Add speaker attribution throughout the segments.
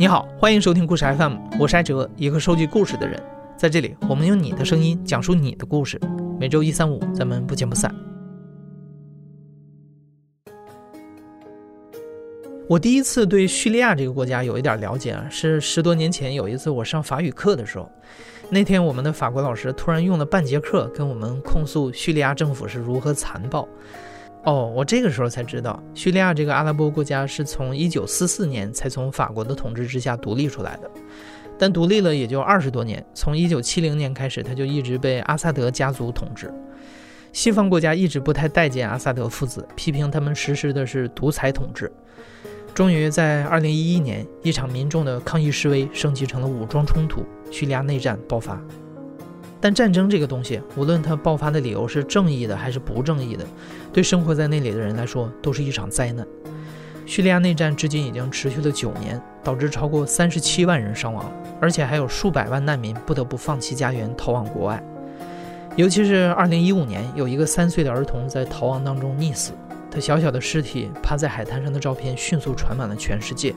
Speaker 1: 你好，欢迎收听故事 FM，我是艾哲，一个收集故事的人。在这里，我们用你的声音讲述你的故事。每周一、三、五，咱们不见不散。我第一次对叙利亚这个国家有一点了解啊，是十多年前有一次我上法语课的时候，那天我们的法国老师突然用了半节课跟我们控诉叙利亚政府是如何残暴。哦，我这个时候才知道，叙利亚这个阿拉伯国家是从1944年才从法国的统治之下独立出来的，但独立了也就二十多年，从1970年开始，他就一直被阿萨德家族统治。西方国家一直不太待见阿萨德父子，批评他们实施的是独裁统治。终于在2011年，一场民众的抗议示威升级成了武装冲突，叙利亚内战爆发。但战争这个东西，无论它爆发的理由是正义的还是不正义的，对生活在那里的人来说都是一场灾难。叙利亚内战至今已经持续了九年，导致超过三十七万人伤亡，而且还有数百万难民不得不放弃家园逃往国外。尤其是二零一五年，有一个三岁的儿童在逃亡当中溺死，他小小的尸体趴在海滩上的照片迅速传满了全世界。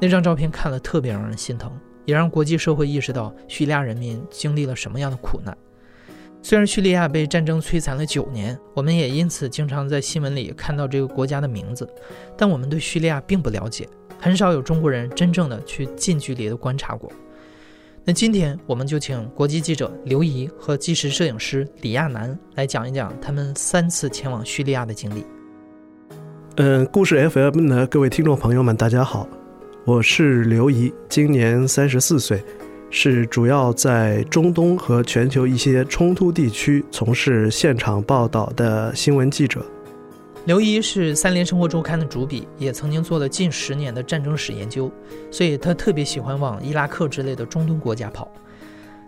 Speaker 1: 那张照片看了特别让人心疼。也让国际社会意识到叙利亚人民经历了什么样的苦难。虽然叙利亚被战争摧残了九年，我们也因此经常在新闻里看到这个国家的名字，但我们对叙利亚并不了解，很少有中国人真正的去近距离的观察过。那今天我们就请国际记者刘怡和纪实摄影师李亚楠来讲一讲他们三次前往叙利亚的经历。
Speaker 2: 嗯，故事 FM 的各位听众朋友们，大家好。我是刘怡，今年三十四岁，是主要在中东和全球一些冲突地区从事现场报道的新闻记者。
Speaker 1: 刘怡是三联生活周刊的主笔，也曾经做了近十年的战争史研究，所以他特别喜欢往伊拉克之类的中东国家跑。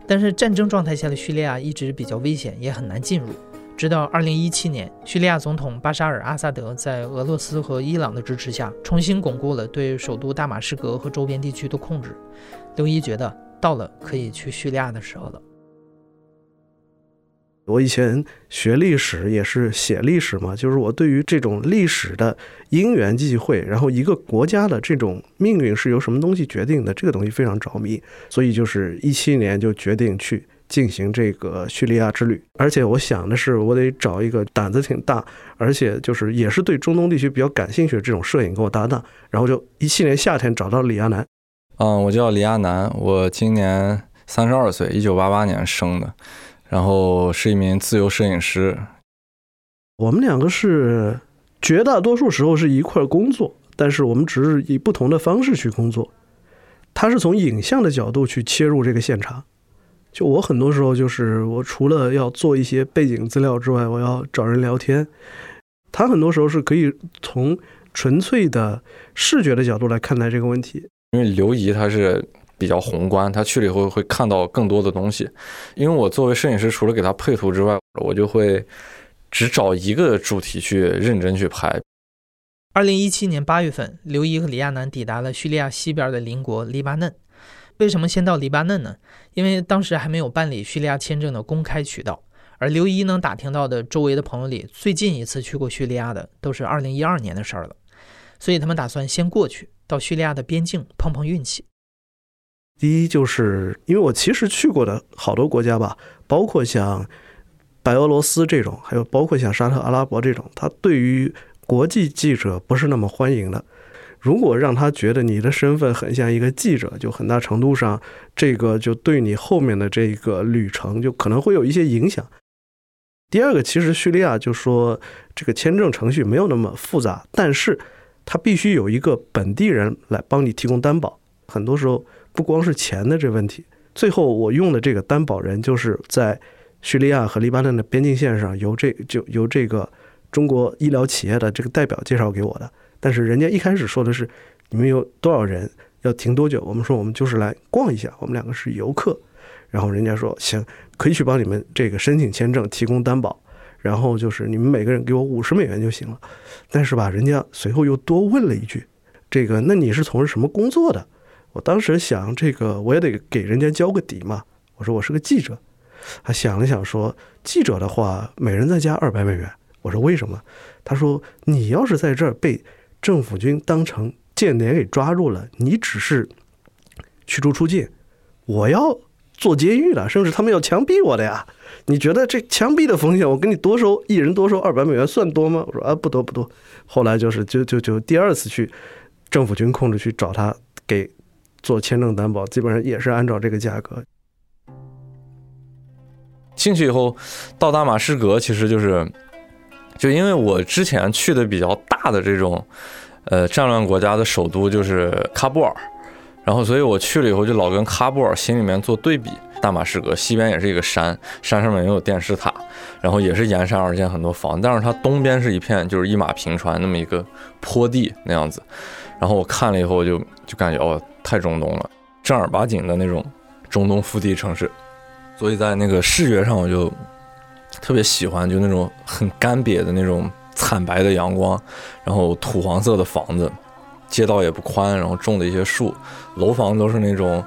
Speaker 1: 但是战争状态下的叙利亚一直比较危险，也很难进入。直到二零一七年，叙利亚总统巴沙尔·阿萨德在俄罗斯和伊朗的支持下，重新巩固了对首都大马士革和周边地区的控制。刘一觉得到了可以去叙利亚的时候了。
Speaker 2: 我以前学历史也是写历史嘛，就是我对于这种历史的因缘际会，然后一个国家的这种命运是由什么东西决定的，这个东西非常着迷，所以就是一七年就决定去。进行这个叙利亚之旅，而且我想的是，我得找一个胆子挺大，而且就是也是对中东地区比较感兴趣的这种摄影跟我搭档。然后就一七年夏天找到李亚男。
Speaker 3: 嗯，我叫李亚男，我今年三十二岁，一九八八年生的，然后是一名自由摄影师。
Speaker 2: 我们两个是绝大多数时候是一块工作，但是我们只是以不同的方式去工作。他是从影像的角度去切入这个现场。就我很多时候就是我除了要做一些背景资料之外，我要找人聊天。他很多时候是可以从纯粹的视觉的角度来看待这个问题。
Speaker 3: 因为刘怡他是比较宏观，他去了以后会看到更多的东西。因为我作为摄影师，除了给他配图之外，我就会只找一个主题去认真去拍。
Speaker 1: 二零一七年八月份，刘怡和李亚男抵达了叙利亚西边的邻国黎巴嫩。为什么先到黎巴嫩呢？因为当时还没有办理叙利亚签证的公开渠道，而刘怡能打听到的周围的朋友里，最近一次去过叙利亚的都是2012年的事儿了，所以他们打算先过去，到叙利亚的边境碰碰运气。
Speaker 2: 第一，就是因为我其实去过的好多国家吧，包括像白俄罗斯这种，还有包括像沙特阿拉伯这种，他对于国际记者不是那么欢迎的。如果让他觉得你的身份很像一个记者，就很大程度上，这个就对你后面的这个旅程就可能会有一些影响。第二个，其实叙利亚就说这个签证程序没有那么复杂，但是他必须有一个本地人来帮你提供担保。很多时候不光是钱的这问题。最后我用的这个担保人就是在叙利亚和黎巴嫩的边境线上由这就由这个中国医疗企业的这个代表介绍给我的。但是人家一开始说的是，你们有多少人要停多久？我们说我们就是来逛一下，我们两个是游客。然后人家说行，可以去帮你们这个申请签证，提供担保。然后就是你们每个人给我五十美元就行了。但是吧，人家随后又多问了一句，这个那你是从事什么工作的？我当时想，这个我也得给人家交个底嘛。我说我是个记者。他想了想说，记者的话，每人再加二百美元。我说为什么？他说你要是在这儿被。政府军当成间谍给抓住了，你只是驱逐出境，我要做监狱了，甚至他们要枪毙我的呀！你觉得这枪毙的风险，我给你多收一人多收二百美元算多吗？我说啊，不多不多。后来就是就就就第二次去政府军控制区找他给做签证担保，基本上也是按照这个价格。
Speaker 3: 进去以后到大马士革，其实就是就因为我之前去的比较大的这种呃战乱国家的首都就是喀布尔，然后所以我去了以后就老跟喀布尔心里面做对比。大马士革西边也是一个山，山上面也有电视塔，然后也是沿山而建很多房，但是它东边是一片就是一马平川那么一个坡地那样子。然后我看了以后就就感觉哦，太中东了，正儿八经的那种中东腹地城市。所以在那个视觉上我就特别喜欢，就那种很干瘪的那种惨白的阳光，然后土黄色的房子，街道也不宽，然后种的一些树，楼房都是那种。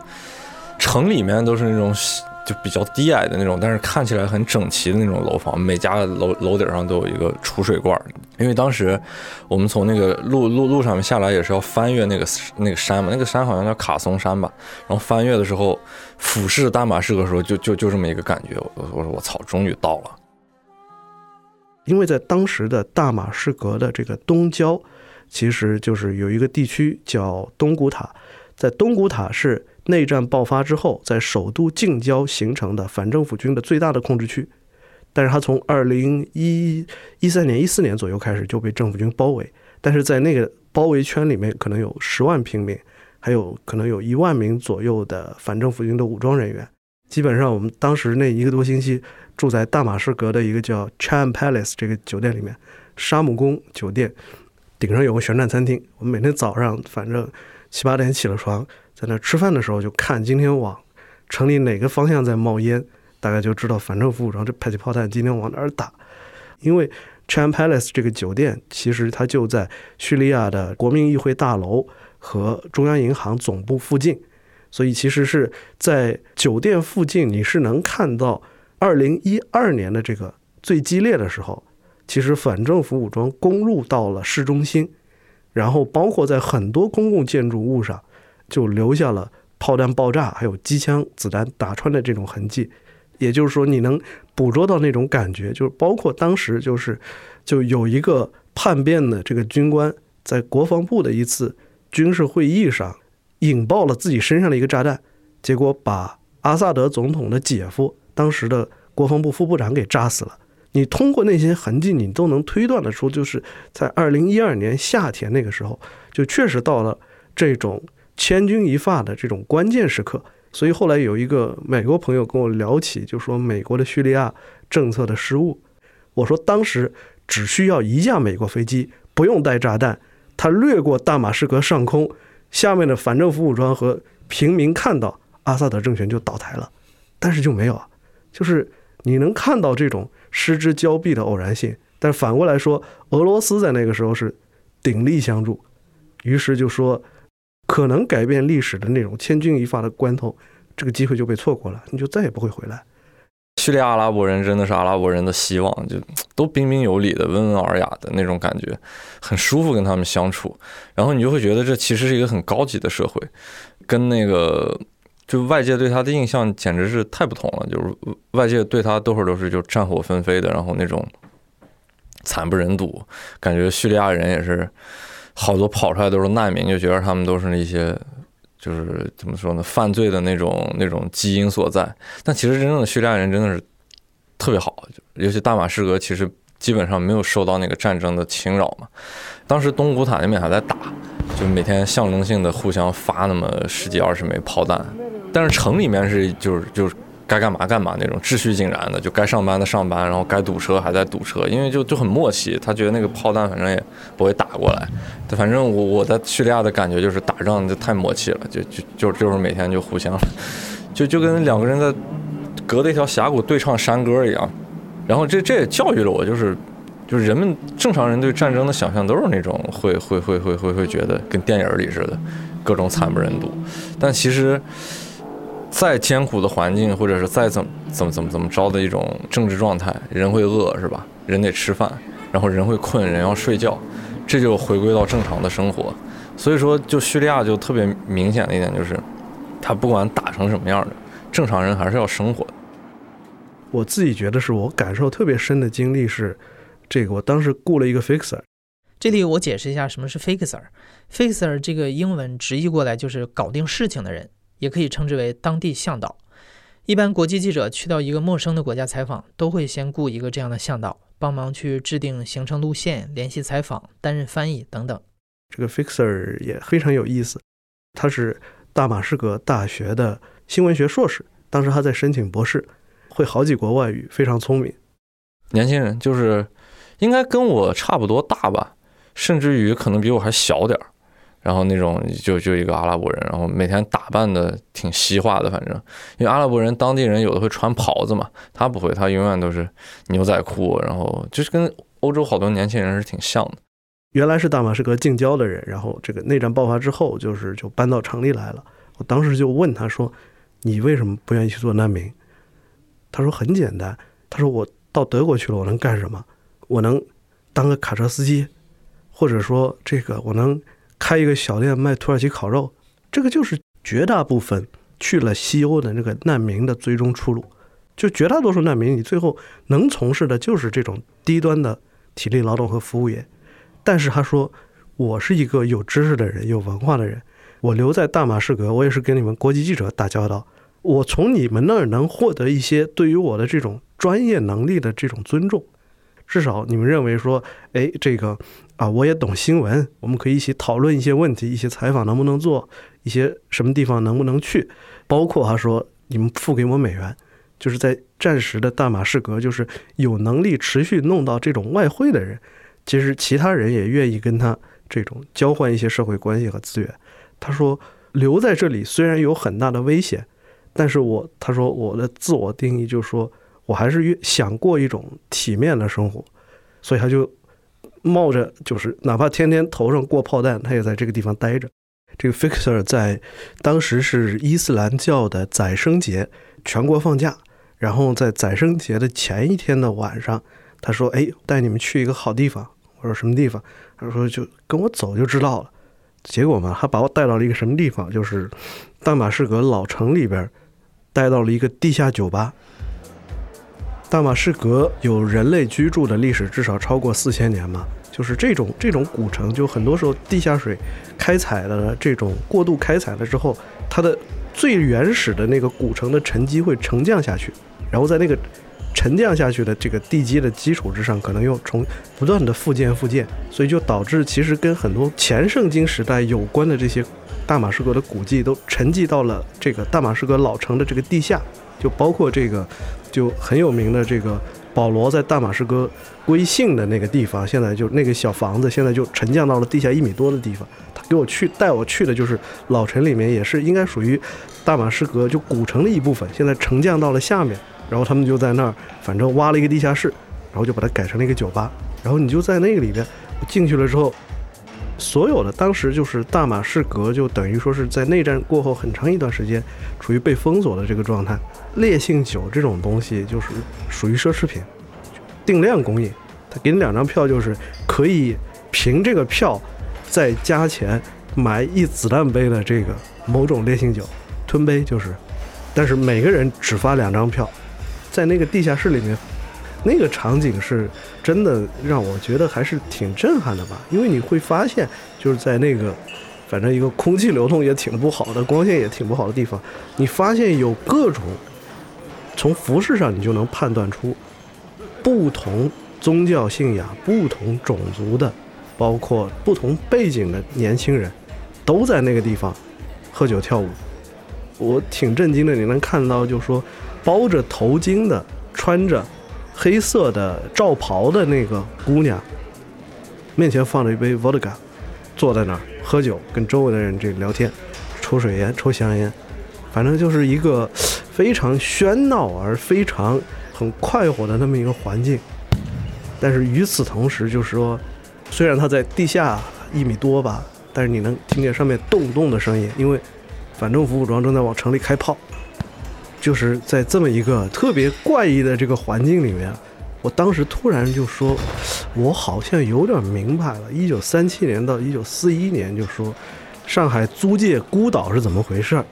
Speaker 3: 城里面都是那种就比较低矮的那种，但是看起来很整齐的那种楼房，每家楼楼顶上都有一个储水罐。因为当时我们从那个路路路上面下来，也是要翻越那个那个山嘛，那个山好像叫卡松山吧。然后翻越的时候，俯视大马士革的时候，就就就这么一个感觉。我我说我操，终于到了。
Speaker 2: 因为在当时的大马士革的这个东郊，其实就是有一个地区叫东古塔，在东古塔是。内战爆发之后，在首都近郊形成的反政府军的最大的控制区，但是它从二零一一三年、一四年左右开始就被政府军包围，但是在那个包围圈里面，可能有十万平民，还有可能有一万名左右的反政府军的武装人员。基本上，我们当时那一个多星期住在大马士革的一个叫 Cham Palace 这个酒店里面，沙姆宫酒店顶上有个旋转餐厅，我们每天早上反正七八点起了床。在那吃饭的时候，就看今天往城里哪个方向在冒烟，大概就知道反政府武装这迫击炮弹今天往哪儿打。因为 c h a n Palace 这个酒店其实它就在叙利亚的国民议会大楼和中央银行总部附近，所以其实是在酒店附近，你是能看到2012年的这个最激烈的时候，其实反政府武装攻入到了市中心，然后包括在很多公共建筑物上。就留下了炮弹爆炸，还有机枪子弹打穿的这种痕迹，也就是说，你能捕捉到那种感觉，就是包括当时就是就有一个叛变的这个军官，在国防部的一次军事会议上引爆了自己身上的一个炸弹，结果把阿萨德总统的姐夫，当时的国防部副部长给炸死了。你通过那些痕迹，你都能推断得出，就是在二零一二年夏天那个时候，就确实到了这种。千钧一发的这种关键时刻，所以后来有一个美国朋友跟我聊起，就说美国的叙利亚政策的失误。我说当时只需要一架美国飞机，不用带炸弹，它掠过大马士革上空，下面的反政府武装和平民看到阿萨德政权就倒台了，但是就没有啊，就是你能看到这种失之交臂的偶然性。但反过来说，俄罗斯在那个时候是鼎力相助，于是就说。可能改变历史的那种千钧一发的关头，这个机会就被错过了，你就再也不会回来。
Speaker 3: 叙利亚阿拉伯人真的是阿拉伯人的希望，就都彬彬有礼的、温文尔雅的那种感觉，很舒服跟他们相处。然后你就会觉得这其实是一个很高级的社会，跟那个就外界对他的印象简直是太不同了。就是外界对他多会儿都是就战火纷飞的，然后那种惨不忍睹，感觉叙利亚人也是。好多跑出来都是难民，就觉得他们都是那些，就是怎么说呢，犯罪的那种那种基因所在。但其实真正的叙利亚人真的是特别好，尤其大马士革其实基本上没有受到那个战争的侵扰嘛。当时东古塔那边还在打，就每天象征性的互相发那么十几二十枚炮弹，但是城里面是就是就是。该干嘛干嘛那种秩序井然的，就该上班的上班，然后该堵车还在堵车，因为就就很默契。他觉得那个炮弹反正也不会打过来，反正我我在叙利亚的感觉就是打仗就太默契了，就就就就是每天就互相，就就跟两个人在隔着一条峡谷对唱山歌一样。然后这这也教育了我，就是就是人们正常人对战争的想象都是那种会会会会会会觉得跟电影里似的，各种惨不忍睹，但其实。再艰苦的环境，或者是再怎么怎么怎么怎么着的一种政治状态，人会饿是吧？人得吃饭，然后人会困，人要睡觉，这就回归到正常的生活。所以说，就叙利亚就特别明显的一点就是，他不管打成什么样的，正常人还是要生活的。
Speaker 2: 我自己觉得是我感受特别深的经历是，这个我当时雇了一个 fixer。
Speaker 1: 这里我解释一下什么是 fixer。fixer 这个英文直译过来就是搞定事情的人，也可以称之为当地向导。一般国际记者去到一个陌生的国家采访，都会先雇一个这样的向导，帮忙去制定行程路线、联系采访、担任翻译等等。
Speaker 2: 这个 fixer 也非常有意思，他是大马士革大学的新闻学硕士，当时他在申请博士，会好几国外语，非常聪明。
Speaker 3: 年轻人就是应该跟我差不多大吧。甚至于可能比我还小点儿，然后那种就就一个阿拉伯人，然后每天打扮的挺西化的，反正因为阿拉伯人当地人有的会穿袍子嘛，他不会，他永远都是牛仔裤，然后就是跟欧洲好多年轻人是挺像的。
Speaker 2: 原来是大马士革近郊的人，然后这个内战爆发之后，就是就搬到城里来了。我当时就问他说：“你为什么不愿意去做难民？”他说：“很简单，他说我到德国去了，我能干什么？我能当个卡车司机。”或者说，这个我能开一个小店卖土耳其烤肉，这个就是绝大部分去了西欧的那个难民的最终出路。就绝大多数难民，你最后能从事的就是这种低端的体力劳动和服务业。但是他说，我是一个有知识的人，有文化的人，我留在大马士革，我也是跟你们国际记者打交道，我从你们那儿能获得一些对于我的这种专业能力的这种尊重。至少你们认为说，哎，这个。啊，我也懂新闻，我们可以一起讨论一些问题，一些采访能不能做，一些什么地方能不能去，包括他说你们付给我美元，就是在战时的大马士革，就是有能力持续弄到这种外汇的人，其实其他人也愿意跟他这种交换一些社会关系和资源。他说留在这里虽然有很大的危险，但是我他说我的自我定义就是说我还是越想过一种体面的生活，所以他就。冒着就是哪怕天天头上过炮弹，他也在这个地方待着。这个 Fixer 在当时是伊斯兰教的宰生节，全国放假。然后在宰生节的前一天的晚上，他说：“哎，带你们去一个好地方。”我说：“什么地方？”他说：“就跟我走就知道了。”结果嘛，他把我带到了一个什么地方？就是大马士革老城里边，带到了一个地下酒吧。大马士革有人类居住的历史至少超过四千年嘛，就是这种这种古城，就很多时候地下水开采了这种过度开采了之后，它的最原始的那个古城的沉积会沉降下去，然后在那个沉降下去的这个地基的基础之上，可能又从不断的复建复建，所以就导致其实跟很多前圣经时代有关的这些大马士革的古迹都沉寂到了这个大马士革老城的这个地下，就包括这个。就很有名的这个保罗在大马士革归信的那个地方，现在就那个小房子，现在就沉降到了地下一米多的地方。他给我去带我去的就是老城里面，也是应该属于大马士革就古城的一部分，现在沉降到了下面。然后他们就在那儿，反正挖了一个地下室，然后就把它改成了一个酒吧。然后你就在那个里边进去了之后。所有的当时就是大马士革，就等于说是在内战过后很长一段时间处于被封锁的这个状态。烈性酒这种东西就是属于奢侈品，定量供应。他给你两张票，就是可以凭这个票再加钱买一子弹杯的这个某种烈性酒，吞杯就是。但是每个人只发两张票，在那个地下室里面。那个场景是真的让我觉得还是挺震撼的吧，因为你会发现，就是在那个，反正一个空气流通也挺不好的，光线也挺不好的地方，你发现有各种，从服饰上你就能判断出，不同宗教信仰、不同种族的，包括不同背景的年轻人，都在那个地方喝酒跳舞。我挺震惊的，你能看到，就说包着头巾的，穿着。黑色的罩袍的那个姑娘，面前放着一杯 vodka，坐在那儿喝酒，跟周围的人这聊天，抽水烟，抽香烟，反正就是一个非常喧闹而非常很快活的那么一个环境。但是与此同时，就是说，虽然它在地下一米多吧，但是你能听见上面动动的声音，因为反政府武装正在往城里开炮。就是在这么一个特别怪异的这个环境里面，我当时突然就说，我好像有点明白了。一九三七年到一九四一年，就说上海租界孤岛是怎么回事儿。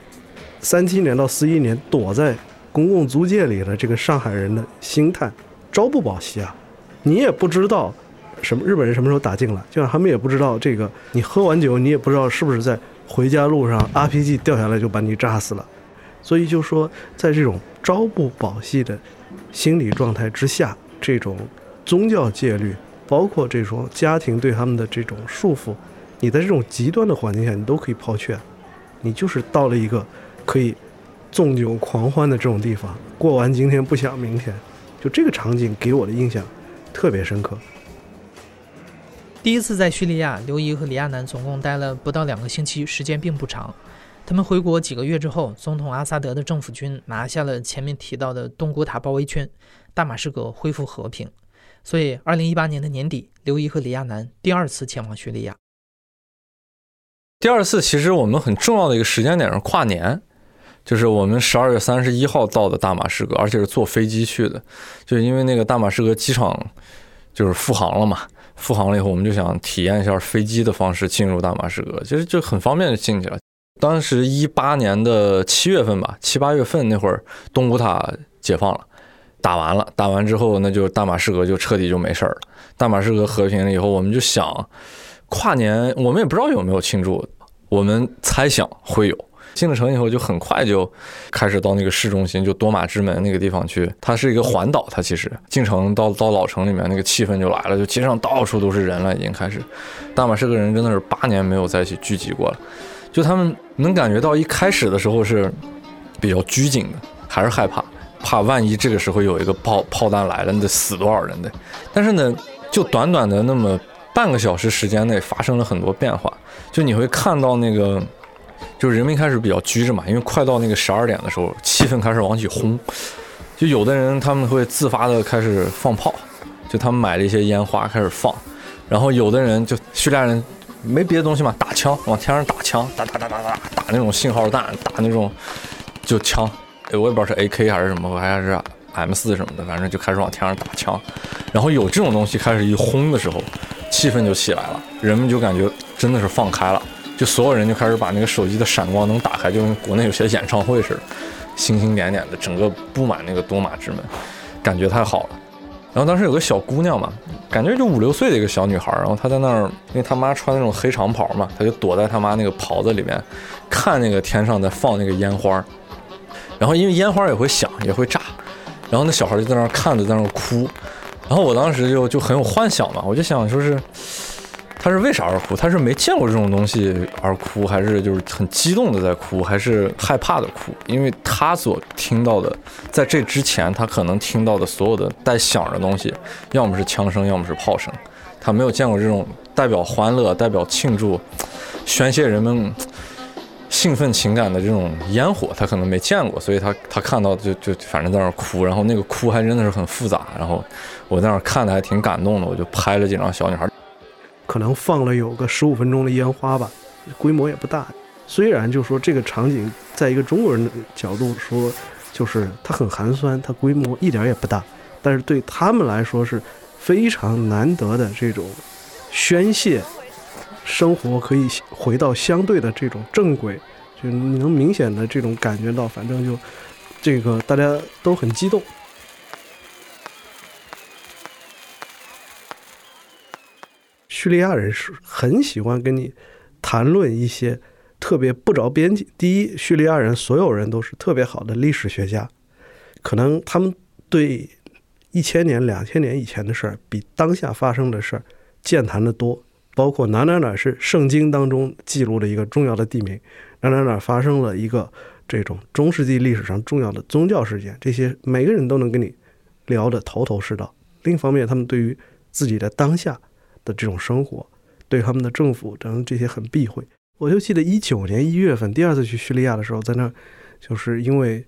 Speaker 2: 三七年到四一年躲在公共租界里的这个上海人的心态，朝不保夕啊！你也不知道什么日本人什么时候打进来，就像他们也不知道这个，你喝完酒你也不知道是不是在回家路上 RPG 掉下来就把你炸死了。所以就说，在这种朝不保夕的心理状态之下，这种宗教戒律，包括这种家庭对他们的这种束缚，你在这种极端的环境下，你都可以抛却。你就是到了一个可以纵酒狂欢的这种地方，过完今天不想明天，就这个场景给我的印象特别深刻。
Speaker 1: 第一次在叙利亚，刘怡和李亚男总共待了不到两个星期，时间并不长。他们回国几个月之后，总统阿萨德的政府军拿下了前面提到的东古塔包围圈，大马士革恢复和平。所以，二零一八年的年底，刘怡和李亚男第二次前往叙利亚。
Speaker 3: 第二次其实我们很重要的一个时间点是跨年，就是我们十二月三十一号到的大马士革，而且是坐飞机去的，就因为那个大马士革机场就是复航了嘛，复航了以后，我们就想体验一下飞机的方式进入大马士革，其实就很方便就进去了。当时一八年的七月份吧，七八月份那会儿，东古塔解放了，打完了，打完之后，那就大马士革就彻底就没事儿了。大马士革和平了以后，我们就想跨年，我们也不知道有没有庆祝，我们猜想会有。进了城以后，就很快就开始到那个市中心，就多马之门那个地方去。它是一个环岛，它其实进城到到老城里面，那个气氛就来了，就街上到处都是人了，已经开始。大马士革人真的是八年没有在一起聚集过了。就他们能感觉到一开始的时候是比较拘谨的，还是害怕，怕万一这个时候有一个炮炮弹来了，你得死多少人的。但是呢，就短短的那么半个小时时间内发生了很多变化。就你会看到那个，就是人们开始比较拘着嘛，因为快到那个十二点的时候，气氛开始往起轰。就有的人他们会自发的开始放炮，就他们买了一些烟花开始放，然后有的人就叙利亚人。没别的东西嘛，打枪往天上打枪，打打打打打打那种信号弹，打那种就枪，我也不知道是 A K 还是什么，还是 M 四什么的，反正就开始往天上打枪。然后有这种东西开始一轰的时候，气氛就起来了，人们就感觉真的是放开了，就所有人就开始把那个手机的闪光灯打开，就跟国内有些演唱会似的，星星点点的，整个布满那个多马之门，感觉太好了。然后当时有个小姑娘嘛，感觉就五六岁的一个小女孩，然后她在那儿，因为她妈穿那种黑长袍嘛，她就躲在她妈那个袍子里面，看那个天上在放那个烟花，然后因为烟花也会响，也会炸，然后那小孩就在那儿看着，在那儿哭，然后我当时就就很有幻想嘛，我就想说是。他是为啥而哭？他是没见过这种东西而哭，还是就是很激动的在哭，还是害怕的哭？因为他所听到的，在这之前他可能听到的所有的带响的东西，要么是枪声，要么是炮声，他没有见过这种代表欢乐、代表庆祝、宣泄人们兴奋情感的这种烟火，他可能没见过，所以他他看到就就反正在那哭，然后那个哭还真的是很复杂，然后我在那看的还挺感动的，我就拍了几张小女孩。
Speaker 2: 可能放了有个十五分钟的烟花吧，规模也不大。虽然就说这个场景，在一个中国人的角度说，就是它很寒酸，它规模一点也不大，但是对他们来说是非常难得的这种宣泄，生活可以回到相对的这种正轨，就你能明显的这种感觉到，反正就这个大家都很激动。叙利亚人是很喜欢跟你谈论一些特别不着边际。第一，叙利亚人所有人都是特别好的历史学家，可能他们对一千年、两千年以前的事儿比当下发生的事儿健谈的多。包括哪哪哪是圣经当中记录的一个重要的地名，哪哪哪发生了一个这种中世纪历史上重要的宗教事件，这些每个人都能跟你聊得头头是道。另一方面，他们对于自己的当下。的这种生活，对他们的政府等这些很避讳。我就记得一九年一月份第二次去叙利亚的时候，在那儿，就是因为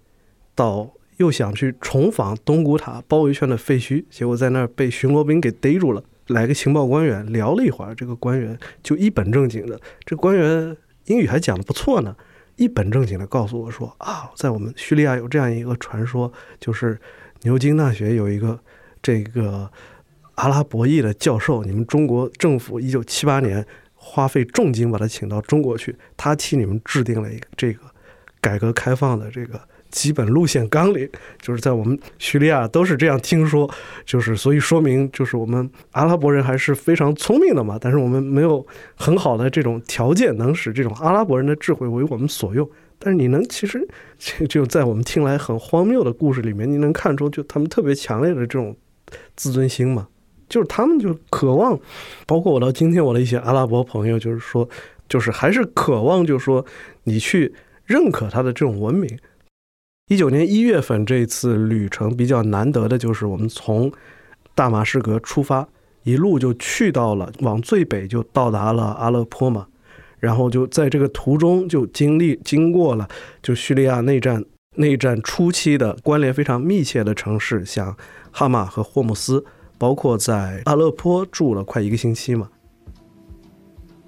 Speaker 2: 到又想去重访东古塔包围圈的废墟，结果在那儿被巡逻兵给逮住了。来个情报官员聊了一会儿，这个官员就一本正经的，这官员英语还讲的不错呢，一本正经的告诉我说啊，在我们叙利亚有这样一个传说，就是牛津大学有一个这个。阿拉伯裔的教授，你们中国政府一九七八年花费重金把他请到中国去，他替你们制定了一个这个改革开放的这个基本路线纲领，就是在我们叙利亚都是这样听说，就是所以说明就是我们阿拉伯人还是非常聪明的嘛，但是我们没有很好的这种条件能使这种阿拉伯人的智慧为我们所用。但是你能其实就就在我们听来很荒谬的故事里面，你能看出就他们特别强烈的这种自尊心嘛，就是他们就渴望，包括我到今天我的一些阿拉伯朋友，就是说，就是还是渴望，就是说你去认可他的这种文明。一九年一月份这次旅程比较难得的就是我们从大马士革出发，一路就去到了往最北就到达了阿勒颇嘛。然后就在这个途中就经历经过了就叙利亚内战内战初期的关联非常密切的城市，像哈马和霍姆斯，包括在阿勒颇住了快一个星期嘛。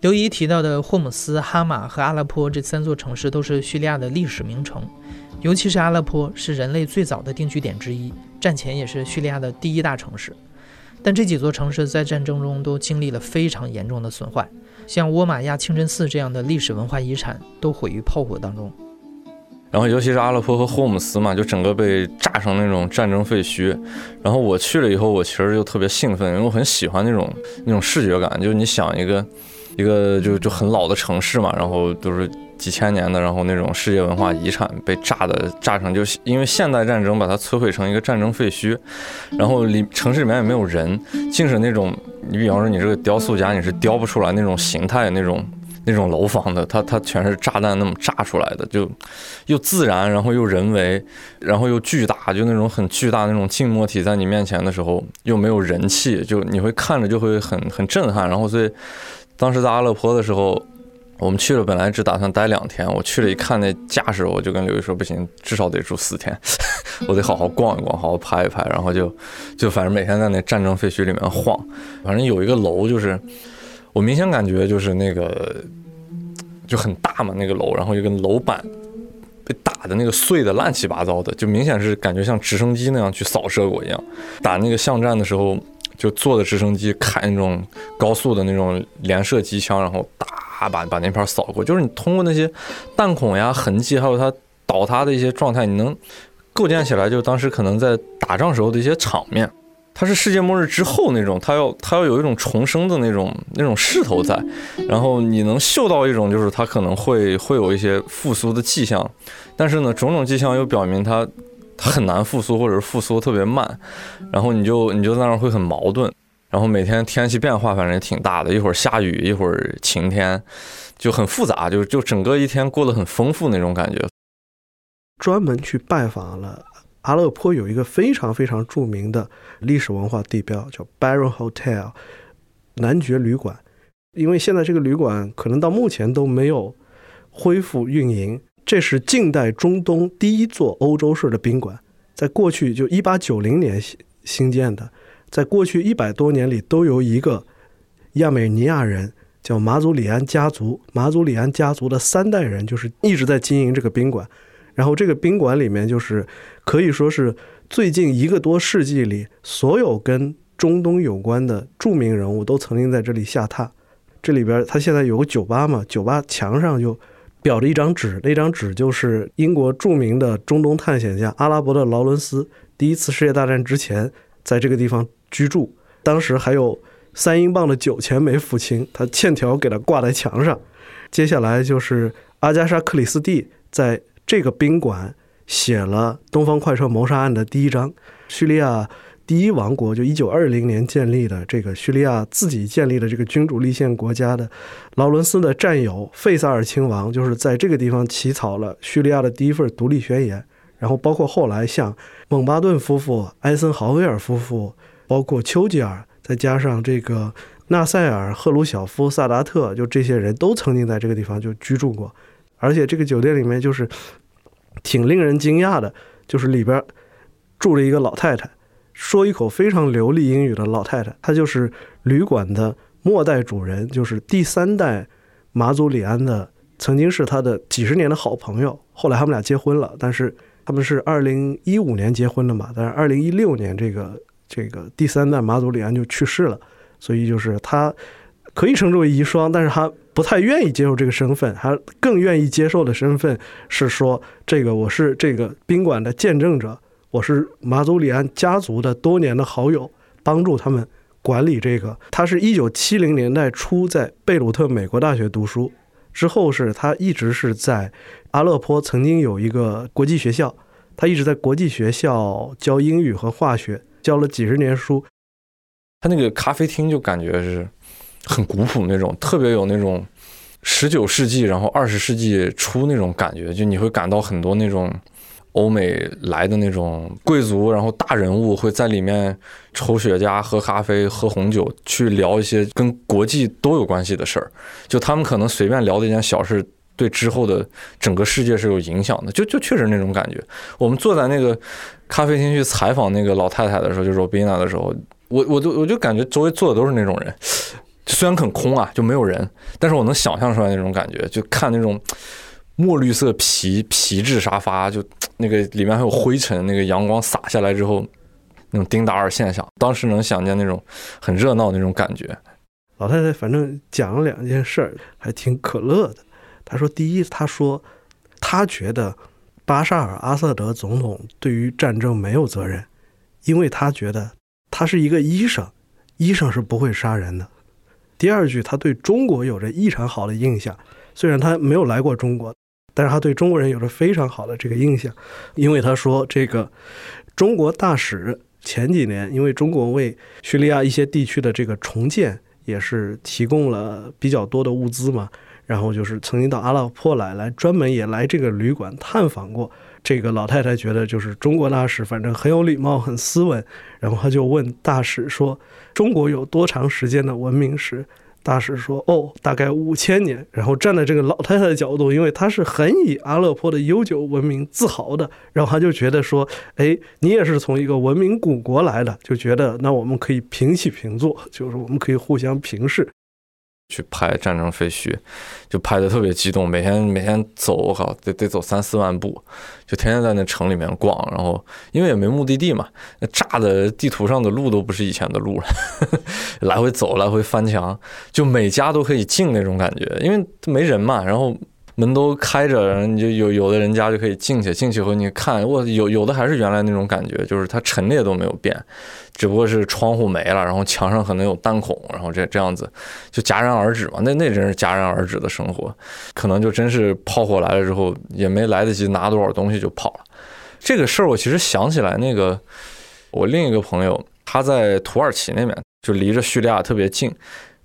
Speaker 1: 刘怡提到的霍姆斯、哈马和阿勒颇这三座城市都是叙利亚的历史名城，尤其是阿勒颇是人类最早的定居点之一，战前也是叙利亚的第一大城市。但这几座城市在战争中都经历了非常严重的损坏。像沃玛亚清真寺这样的历史文化遗产都毁于炮火当中，
Speaker 3: 然后尤其是阿勒颇和霍姆斯嘛，就整个被炸成那种战争废墟。然后我去了以后，我其实就特别兴奋，因为我很喜欢那种那种视觉感，就是你想一个一个就就很老的城市嘛，然后都是。几千年的，然后那种世界文化遗产被炸的炸成，就因为现代战争把它摧毁成一个战争废墟，然后里城市里面也没有人，竟是那种你比方说你这个雕塑家你是雕不出来那种形态那种那种楼房的，它它全是炸弹那么炸出来的，就又自然，然后又人为，然后又巨大，就那种很巨大那种静默体在你面前的时候又没有人气，就你会看着就会很很震撼，然后所以当时在阿勒颇的时候。我们去了，本来只打算待两天。我去了一看那架势，我就跟刘毅说：“不行，至少得住四天，我得好好逛一逛，好好拍一拍。”然后就就反正每天在那战争废墟里面晃。反正有一个楼，就是我明显感觉就是那个就很大嘛，那个楼，然后一个楼板被打的那个碎的乱七八糟的，就明显是感觉像直升机那样去扫射过一样。打那个巷战的时候，就坐的直升机开那种高速的那种连射机枪，然后打。把把那片扫过，就是你通过那些弹孔呀、痕迹，还有它倒塌的一些状态，你能构建起来，就当时可能在打仗时候的一些场面。它是世界末日之后那种，它要它要有一种重生的那种那种势头在，然后你能嗅到一种就是它可能会会有一些复苏的迹象，但是呢，种种迹象又表明它它很难复苏，或者是复苏特别慢，然后你就你就在那儿会很矛盾。然后每天天气变化反正也挺大的，一会儿下雨，一会儿晴天，就很复杂，就就整个一天过得很丰富那种感觉。
Speaker 2: 专门去拜访了阿勒颇，有一个非常非常著名的历史文化地标，叫 Baron Hotel 男爵旅馆。因为现在这个旅馆可能到目前都没有恢复运营，这是近代中东第一座欧洲式的宾馆，在过去就一八九零年新建的。在过去一百多年里，都由一个亚美尼亚人叫马祖里安家族，马祖里安家族的三代人就是一直在经营这个宾馆。然后这个宾馆里面就是可以说是最近一个多世纪里，所有跟中东有关的著名人物都曾经在这里下榻。这里边他现在有个酒吧嘛，酒吧墙上就裱着一张纸，那张纸就是英国著名的中东探险家阿拉伯的劳伦斯第一次世界大战之前在这个地方。居住，当时还有三英镑的酒钱没付清，他欠条给他挂在墙上。接下来就是阿加莎·克里斯蒂在这个宾馆写了《东方快车谋杀案》的第一章。叙利亚第一王国就一九二零年建立的这个叙利亚自己建立的这个君主立宪国家的劳伦斯的战友费萨尔亲王，就是在这个地方起草了叙利亚的第一份独立宣言。然后包括后来像蒙巴顿夫妇、艾森豪威尔夫妇。包括丘吉尔，再加上这个纳赛尔、赫鲁晓夫、萨达特，就这些人都曾经在这个地方就居住过。而且这个酒店里面就是挺令人惊讶的，就是里边住着一个老太太，说一口非常流利英语的老太太。她就是旅馆的末代主人，就是第三代马祖里安的，曾经是他的几十年的好朋友。后来他们俩结婚了，但是他们是二零一五年结婚的嘛，但是二零一六年这个。这个第三代马祖里安就去世了，所以就是他可以称之为遗孀，但是他不太愿意接受这个身份，他更愿意接受的身份是说，这个我是这个宾馆的见证者，我是马祖里安家族的多年的好友，帮助他们管理这个。他是一九七零年代初在贝鲁特美国大学读书，之后是他一直是在阿勒颇曾经有一个国际学校，他一直在国际学校教英语和化学，教了几十年书。
Speaker 3: 他那个咖啡厅就感觉是。很古朴那种，特别有那种十九世纪，然后二十世纪初那种感觉，就你会感到很多那种欧美来的那种贵族，然后大人物会在里面抽雪茄、喝咖啡、喝红酒，去聊一些跟国际都有关系的事儿。就他们可能随便聊的一件小事，对之后的整个世界是有影响的。就就确实那种感觉。我们坐在那个咖啡厅去采访那个老太太的时候，就 Robina 的时候，我我就我就感觉周围坐的都是那种人。虽然很空啊，就没有人，但是我能想象出来那种感觉，就看那种墨绿色皮皮质沙发，就那个里面还有灰尘，那个阳光洒下来之后，那种丁达尔现象，当时能想见那种很热闹那种感觉。
Speaker 2: 老太太反正讲了两件事儿，还挺可乐的。她说，第一，她说她觉得巴沙尔阿萨德总统对于战争没有责任，因为他觉得他是一个医生，医生是不会杀人的。第二句，他对中国有着异常好的印象，虽然他没有来过中国，但是他对中国人有着非常好的这个印象，因为他说这个中国大使前几年，因为中国为叙利亚一些地区的这个重建也是提供了比较多的物资嘛，然后就是曾经到阿勒颇来，来专门也来这个旅馆探访过。这个老太太觉得就是中国大使反正很有礼貌，很斯文，然后他就问大使说：“中国有多长时间的文明史？”大使说：“哦，大概五千年。”然后站在这个老太太的角度，因为他是很以阿勒颇的悠久文明自豪的，然后他就觉得说：“哎，你也是从一个文明古国来的，就觉得那我们可以平起平坐，就是我们可以互相平视。”
Speaker 3: 去拍战争废墟，就拍的特别激动。每天每天走，我靠，得得走三四万步，就天天在那城里面逛。然后因为也没目的地嘛，那炸的地图上的路都不是以前的路了，来回走，来回翻墙，就每家都可以进那种感觉，因为没人嘛。然后。门都开着，然后你就有有的人家就可以进去，进去后你看，我有有的还是原来那种感觉，就是它陈列都没有变，只不过是窗户没了，然后墙上可能有弹孔，然后这这样子就戛然而止嘛。那那真是戛然而止的生活，可能就真是炮火来了之后也没来得及拿多少东西就跑了。这个事儿我其实想起来，那个我另一个朋友他在土耳其那边，就离着叙利亚特别近。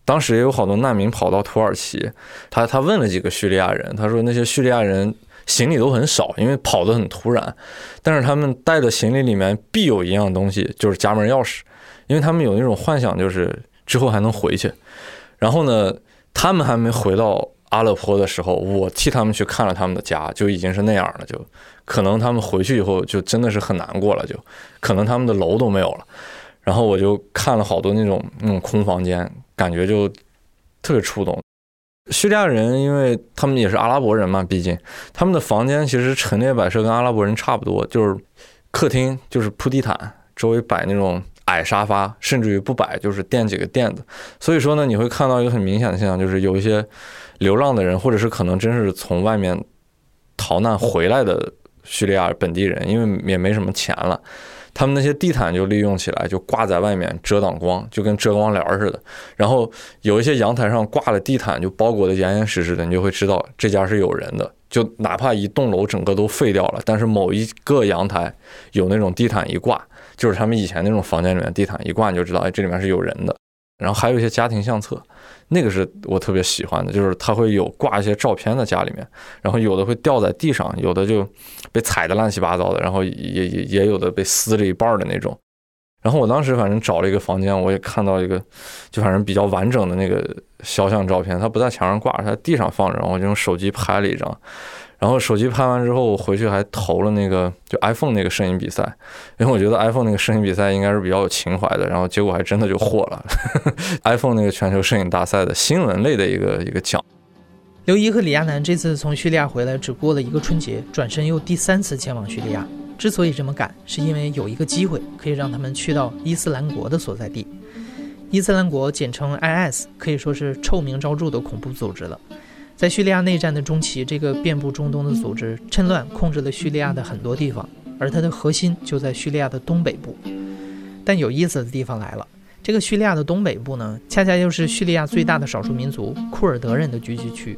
Speaker 3: 当时也有好多难民跑到土耳其，他他问了几个叙利亚人，他说那些叙利亚人行李都很少，因为跑得很突然，但是他们带的行李里面必有一样东西，就是家门钥匙，因为他们有那种幻想，就是之后还能回去。然后呢，他们还没回到阿勒颇的时候，我替他们去看了他们的家，就已经是那样了，就可能他们回去以后就真的是很难过了，就可能他们的楼都没有了。然后我就看了好多那种那种空房间。感觉就特别触动。叙利亚人，因为他们也是阿拉伯人嘛，毕竟他们的房间其实陈列摆设跟阿拉伯人差不多，就是客厅就是铺地毯，周围摆那种矮沙发，甚至于不摆就是垫几个垫子。所以说呢，你会看到一个很明显的现象，就是有一些流浪的人，或者是可能真是从外面逃难回来的叙利亚本地人，因为也没什么钱了。他们那些地毯就利用起来，就挂在外面遮挡光，就跟遮光帘似的。然后有一些阳台上挂的地毯，就包裹的严严实实的，你就会知道这家是有人的。就哪怕一栋楼整个都废掉了，但是某一个阳台有那种地毯一挂，就是他们以前那种房间里面地毯一挂，你就知道，哎，这里面是有人的。然后还有一些家庭相册。那个是我特别喜欢的，就是它会有挂一些照片在家里面，然后有的会掉在地上，有的就被踩得乱七八糟的，然后也也也有的被撕了一半的那种。然后我当时反正找了一个房间，我也看到一个，就反正比较完整的那个肖像照片，它不在墙上挂，它在地上放着，然后我就用手机拍了一张。然后手机拍完之后，我回去还投了那个就 iPhone 那个摄影比赛，因为我觉得 iPhone 那个摄影比赛应该是比较有情怀的。然后结果还真的就获了 iPhone 那个全球摄影大赛的新闻类的一个一个奖。
Speaker 1: 刘怡和李亚男这次从叙利亚回来，只过了一个春节，转身又第三次前往叙利亚。之所以这么赶，是因为有一个机会可以让他们去到伊斯兰国的所在地。伊斯兰国简称 IS，可以说是臭名昭著的恐怖组织了。在叙利亚内战的中期，这个遍布中东的组织趁乱控制了叙利亚的很多地方，而它的核心就在叙利亚的东北部。但有意思的地方来了，这个叙利亚的东北部呢，恰恰又是叙利亚最大的少数民族库尔德人的聚集区。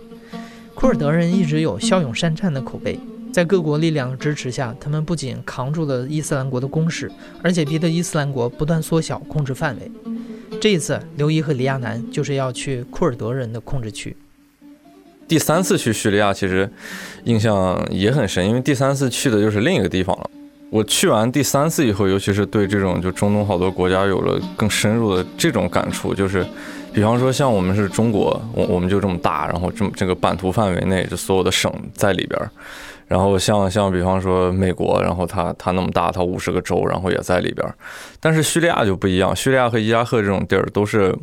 Speaker 1: 库尔德人一直有骁勇善战的口碑，在各国力量的支持下，他们不仅扛住了伊斯兰国的攻势，而且逼得伊斯兰国不断缩小控制范围。这一次，刘一和李亚男就是要去库尔德人的控制区。
Speaker 3: 第三次去叙利亚，其实印象也很深，因为第三次去的就是另一个地方了。我去完第三次以后，尤其是对这种就中东好多国家有了更深入的这种感触，就是，比方说像我们是中国，我我们就这么大，然后这么这个版图范围内就所有的省在里边，然后像像比方说美国，然后它它那么大，它五十个州，然后也在里边，但是叙利亚就不一样，叙利亚和伊拉克这种地儿都是。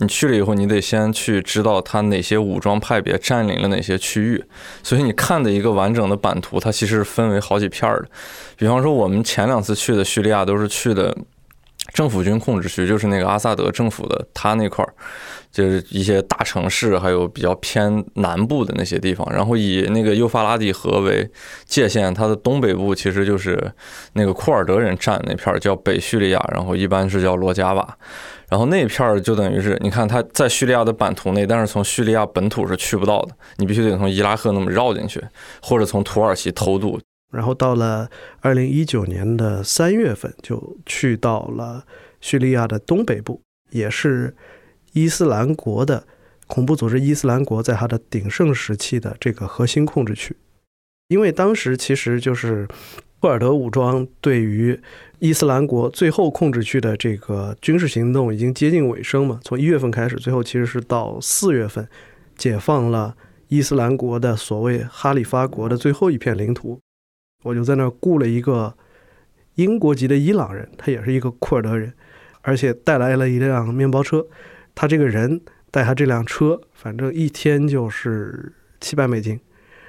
Speaker 3: 你去了以后，你得先去知道它哪些武装派别占领了哪些区域，所以你看的一个完整的版图，它其实是分为好几片儿的。比方说，我们前两次去的叙利亚都是去的政府军控制区，就是那个阿萨德政府的他那块儿，就是一些大城市，还有比较偏南部的那些地方。然后以那个幼发拉底河为界限，它的东北部其实就是那个库尔德人占那片儿，叫北叙利亚，然后一般是叫罗加瓦。然后那片儿就等于是，你看它在叙利亚的版图内，但是从叙利亚本土是去不到的，你必须得从伊拉克那么绕进去，或者从土耳其偷渡。
Speaker 2: 然后到了二零一九年的三月份，就去到了叙利亚的东北部，也是伊斯兰国的恐怖组织伊斯兰国在它的鼎盛时期的这个核心控制区，因为当时其实就是库尔德武装对于。伊斯兰国最后控制区的这个军事行动已经接近尾声嘛？从一月份开始，最后其实是到四月份，解放了伊斯兰国的所谓哈里发国的最后一片领土。我就在那儿雇了一个英国籍的伊朗人，他也是一个库尔德人，而且带来了一辆面包车。他这个人带他这辆车，反正一天就是七百美金。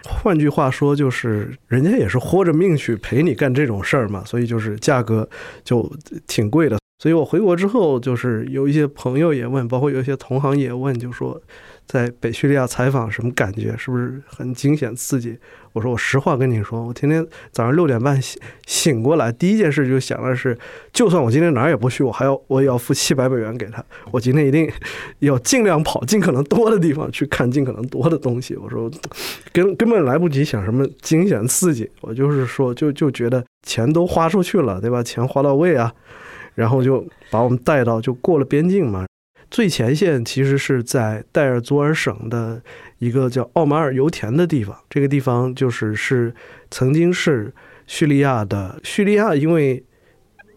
Speaker 2: 换句话说，就是人家也是豁着命去陪你干这种事儿嘛，所以就是价格就挺贵的。所以我回国之后，就是有一些朋友也问，包括有一些同行也问，就说。在北叙利亚采访什么感觉？是不是很惊险刺激？我说我实话跟你说，我天天早上六点半醒醒过来，第一件事就想的是，就算我今天哪儿也不去，我还要 我也要付七百美元给他。我今天一定要尽量跑尽可能多的地方去看尽可能多的东西。我说根根本来不及想什么惊险刺激，我就是说就就觉得钱都花出去了，对吧？钱花到位啊，然后就把我们带到就过了边境嘛。最前线其实是在代尔祖尔省的一个叫奥马尔油田的地方，这个地方就是是曾经是叙利亚的。叙利亚因为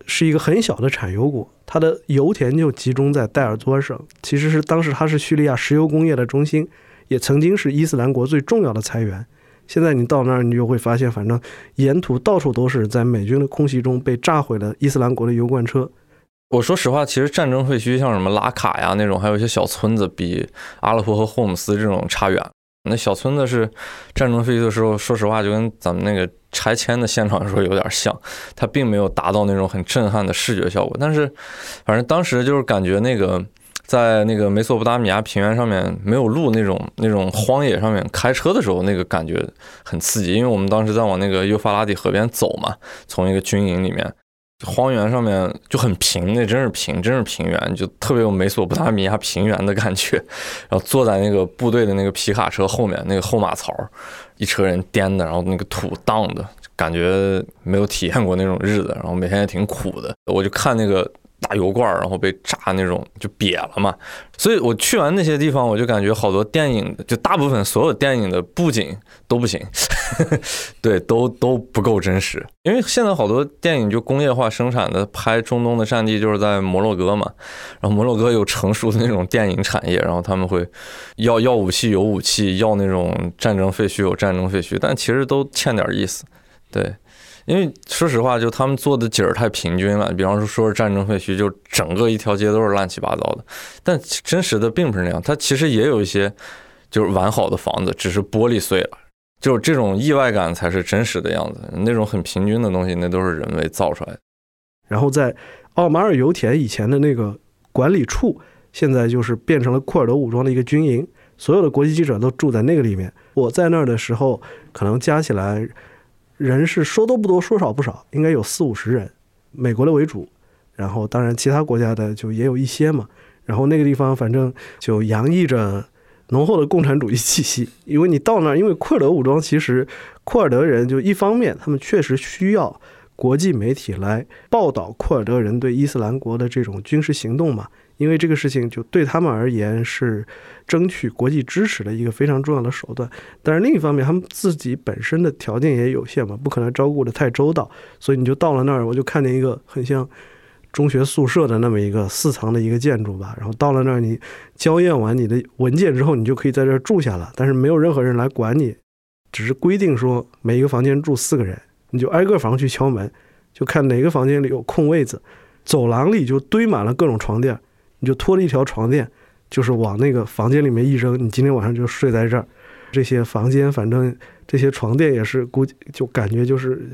Speaker 2: 是一个很小的产油国，它的油田就集中在戴尔祖尔省，其实是当时它是叙利亚石油工业的中心，也曾经是伊斯兰国最重要的财源。现在你到那儿，你就会发现，反正沿途到处都是在美军的空袭中被炸毁了伊斯兰国的油罐车。
Speaker 3: 我说实话，其实战争废墟像什么拉卡呀那种，还有一些小村子，比阿勒颇和霍姆斯这种差远。那小村子是战争废墟的时候，说实话就跟咱们那个拆迁的现场的时候有点像，它并没有达到那种很震撼的视觉效果。但是，反正当时就是感觉那个在那个美索不达米亚平原上面没有路那种那种荒野上面开车的时候，那个感觉很刺激，因为我们当时在往那个幼发拉底河边走嘛，从一个军营里面。荒原上面就很平，那真是平，真是平原，就特别有美索不达米亚平原的感觉。然后坐在那个部队的那个皮卡车后面，那个后马槽，一车人颠的，然后那个土荡的，感觉没有体验过那种日子。然后每天也挺苦的，我就看那个。大油罐，然后被炸那种就瘪了嘛，所以我去完那些地方，我就感觉好多电影，就大部分所有电影的布景都不行，对，都都不够真实。因为现在好多电影就工业化生产的，拍中东的战地就是在摩洛哥嘛，然后摩洛哥有成熟的那种电影产业，然后他们会要要武器有武器，要那种战争废墟有战争废墟，但其实都欠点意思，对。因为说实话，就他们做的景儿太平均了。比方说，说是战争废墟，就整个一条街都是乱七八糟的。但真实的并不是那样，它其实也有一些就是完好的房子，只是玻璃碎了。就是这种意外感才是真实的样子。那种很平均的东西，那都是人为造出来的。
Speaker 2: 然后在奥马尔油田以前的那个管理处，现在就是变成了库尔德武装的一个军营，所有的国际记者都住在那个里面。我在那儿的时候，可能加起来人是说多不多，说少不少，应该有四五十人，美国的为主，然后当然其他国家的就也有一些嘛。然后那个地方反正就洋溢着浓厚的共产主义气息，因为你到那儿，因为库尔德武装其实库尔德人就一方面他们确实需要国际媒体来报道库尔德人对伊斯兰国的这种军事行动嘛。因为这个事情就对他们而言是争取国际支持的一个非常重要的手段，但是另一方面，他们自己本身的条件也有限嘛，不可能照顾的太周到，所以你就到了那儿，我就看见一个很像中学宿舍的那么一个四层的一个建筑吧，然后到了那儿，你交验完你的文件之后，你就可以在这儿住下了，但是没有任何人来管你，只是规定说每一个房间住四个人，你就挨个房去敲门，就看哪个房间里有空位子，走廊里就堆满了各种床垫。你就拖了一条床垫，就是往那个房间里面一扔，你今天晚上就睡在这儿。这些房间，反正这些床垫也是估计就感觉就是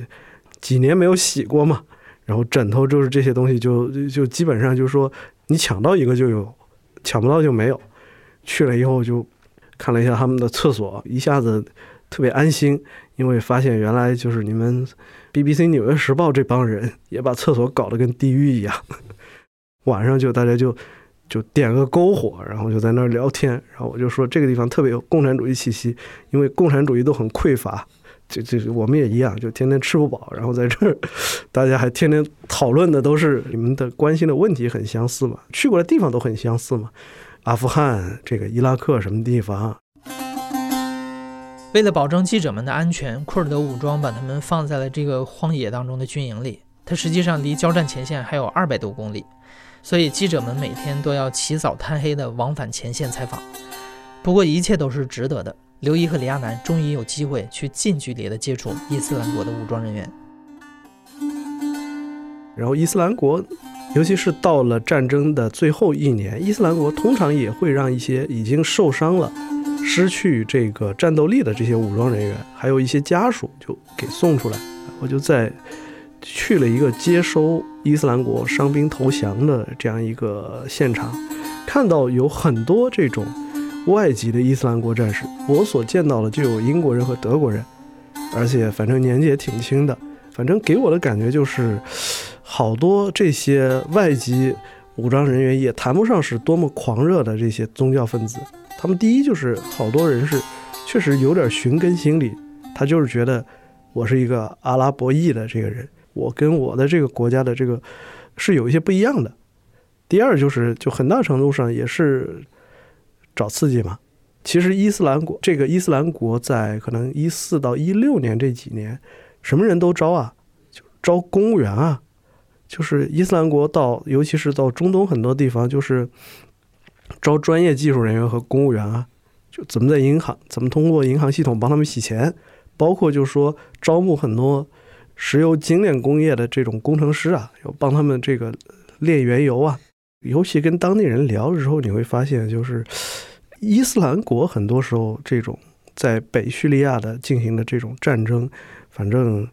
Speaker 2: 几年没有洗过嘛。然后枕头就是这些东西，就就基本上就是说你抢到一个就有，抢不到就没有。去了以后就看了一下他们的厕所，一下子特别安心，因为发现原来就是你们 BBC 纽约时报这帮人也把厕所搞得跟地狱一样。晚上就大家就。就点个篝火，然后就在那儿聊天。然后我就说这个地方特别有共产主义气息，因为共产主义都很匮乏，这这我们也一样，就天天吃不饱。然后在这儿，大家还天天讨论的都是你们的关心的问题很相似嘛，去过的地方都很相似嘛，阿富汗、这个伊拉克什么地方。
Speaker 1: 为了保证记者们的安全，库尔德武装把他们放在了这个荒野当中的军营里，它实际上离交战前线还有二百多公里。所以记者们每天都要起早贪黑的往返前线采访，不过一切都是值得的。刘伊和李亚男终于有机会去近距离的接触伊斯兰国的武装人员。
Speaker 2: 然后伊斯兰国，尤其是到了战争的最后一年，伊斯兰国通常也会让一些已经受伤了、失去这个战斗力的这些武装人员，还有一些家属，就给送出来。我就在。去了一个接收伊斯兰国伤兵投降的这样一个现场，看到有很多这种外籍的伊斯兰国战士。我所见到的就有英国人和德国人，而且反正年纪也挺轻的。反正给我的感觉就是，好多这些外籍武装人员也谈不上是多么狂热的这些宗教分子。他们第一就是好多人是确实有点寻根心理，他就是觉得我是一个阿拉伯裔的这个人。我跟我的这个国家的这个是有一些不一样的。第二就是，就很大程度上也是找刺激嘛。其实伊斯兰国这个伊斯兰国在可能一四到一六年这几年，什么人都招啊，就招公务员啊。就是伊斯兰国到，尤其是到中东很多地方，就是招专业技术人员和公务员啊。就怎么在银行，怎么通过银行系统帮他们洗钱，包括就是说招募很多。石油精炼工业的这种工程师啊，要帮他们这个炼原油啊。尤其跟当地人聊的时候，你会发现，就是伊斯兰国很多时候这种在北叙利亚的进行的这种战争，反正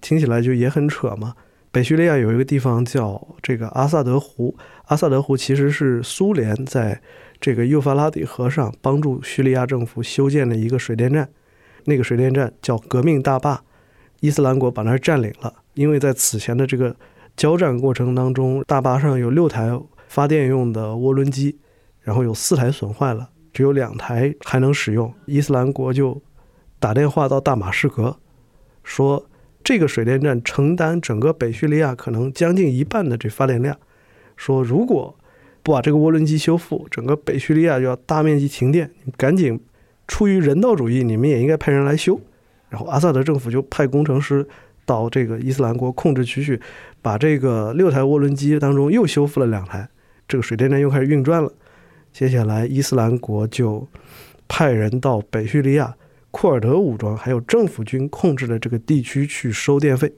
Speaker 2: 听起来就也很扯嘛。北叙利亚有一个地方叫这个阿萨德湖，阿萨德湖其实是苏联在这个幼发拉底河上帮助叙利亚政府修建的一个水电站，那个水电站叫革命大坝。伊斯兰国把那儿占领了，因为在此前的这个交战过程当中，大巴上有六台发电用的涡轮机，然后有四台损坏了，只有两台还能使用。伊斯兰国就打电话到大马士革，说这个水电站承担整个北叙利亚可能将近一半的这发电量，说如果不把这个涡轮机修复，整个北叙利亚就要大面积停电，你赶紧出于人道主义，你们也应该派人来修。然后阿萨德政府就派工程师到这个伊斯兰国控制区去，把这个六台涡轮机当中又修复了两台，这个水电站又开始运转了。接下来伊斯兰国就派人到北叙利亚库尔德武装还有政府军控制的这个地区去收电费，